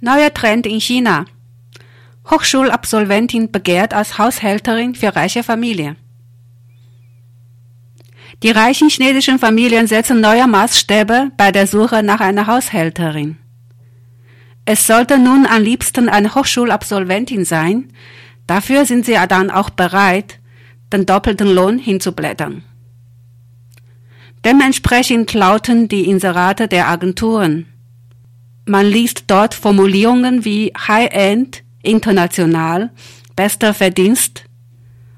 Neuer Trend in China. Hochschulabsolventin begehrt als Haushälterin für reiche Familie. Die reichen chinesischen Familien setzen neue Maßstäbe bei der Suche nach einer Haushälterin. Es sollte nun am liebsten eine Hochschulabsolventin sein, dafür sind sie dann auch bereit, den doppelten Lohn hinzublättern. Dementsprechend lauten die Inserate der Agenturen. Man liest dort Formulierungen wie High-End, international, bester Verdienst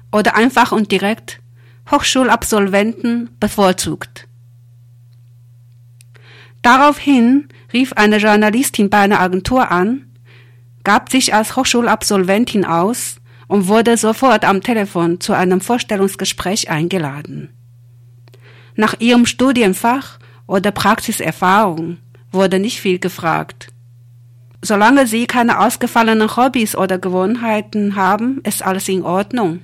oder einfach und direkt Hochschulabsolventen bevorzugt. Daraufhin rief eine Journalistin bei einer Agentur an, gab sich als Hochschulabsolventin aus und wurde sofort am Telefon zu einem Vorstellungsgespräch eingeladen. Nach ihrem Studienfach oder Praxiserfahrung wurde nicht viel gefragt. Solange Sie keine ausgefallenen Hobbys oder Gewohnheiten haben, ist alles in Ordnung,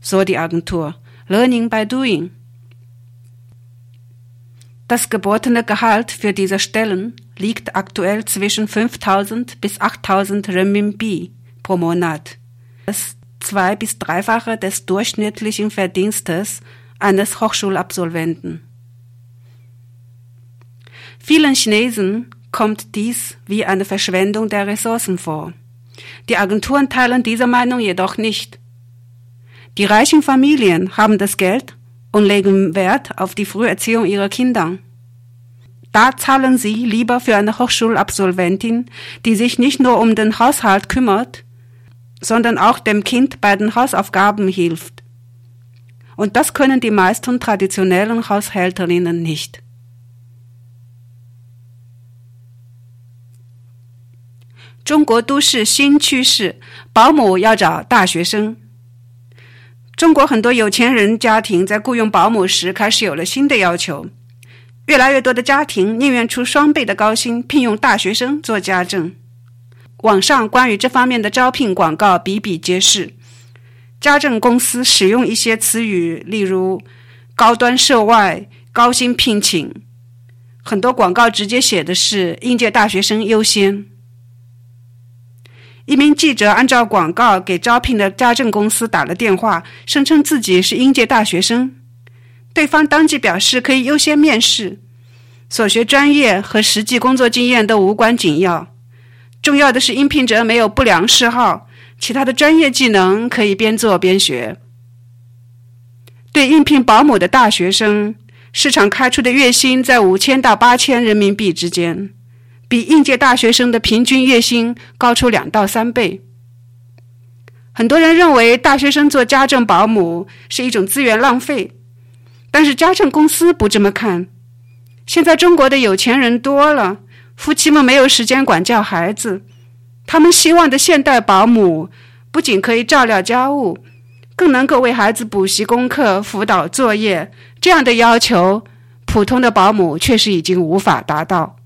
so die Agentur. Learning by Doing. Das gebotene Gehalt für diese Stellen liegt aktuell zwischen 5000 bis 8000 Renminbi pro Monat. Das zwei- bis dreifache des durchschnittlichen Verdienstes eines Hochschulabsolventen. Vielen Chinesen kommt dies wie eine Verschwendung der Ressourcen vor. Die Agenturen teilen diese Meinung jedoch nicht. Die reichen Familien haben das Geld und legen Wert auf die Früherziehung ihrer Kinder. Da zahlen sie lieber für eine Hochschulabsolventin, die sich nicht nur um den Haushalt kümmert, sondern auch dem Kind bei den Hausaufgaben hilft. Und das können die meisten traditionellen Haushälterinnen nicht. 中国都市新趋势，保姆要找大学生。中国很多有钱人家庭在雇佣保姆时开始有了新的要求，越来越多的家庭宁愿出双倍的高薪聘用大学生做家政。网上关于这方面的招聘广告比比皆是，家政公司使用一些词语，例如“高端涉外”“高薪聘请”，很多广告直接写的是“应届大学生优先”。一名记者按照广告给招聘的家政公司打了电话，声称自己是应届大学生。对方当即表示可以优先面试，所学专业和实际工作经验都无关紧要。重要的是，应聘者没有不良嗜好，其他的专业技能可以边做边学。对应聘保姆的大学生，市场开出的月薪在五千到八千人民币之间，比应届大学生的平均月薪高出两到三倍。很多人认为大学生做家政保姆是一种资源浪费，但是家政公司不这么看。现在中国的有钱人多了。夫妻们没有时间管教孩子，他们希望的现代保姆不仅可以照料家务，更能够为孩子补习功课、辅导作业。这样的要求，普通的保姆确实已经无法达到。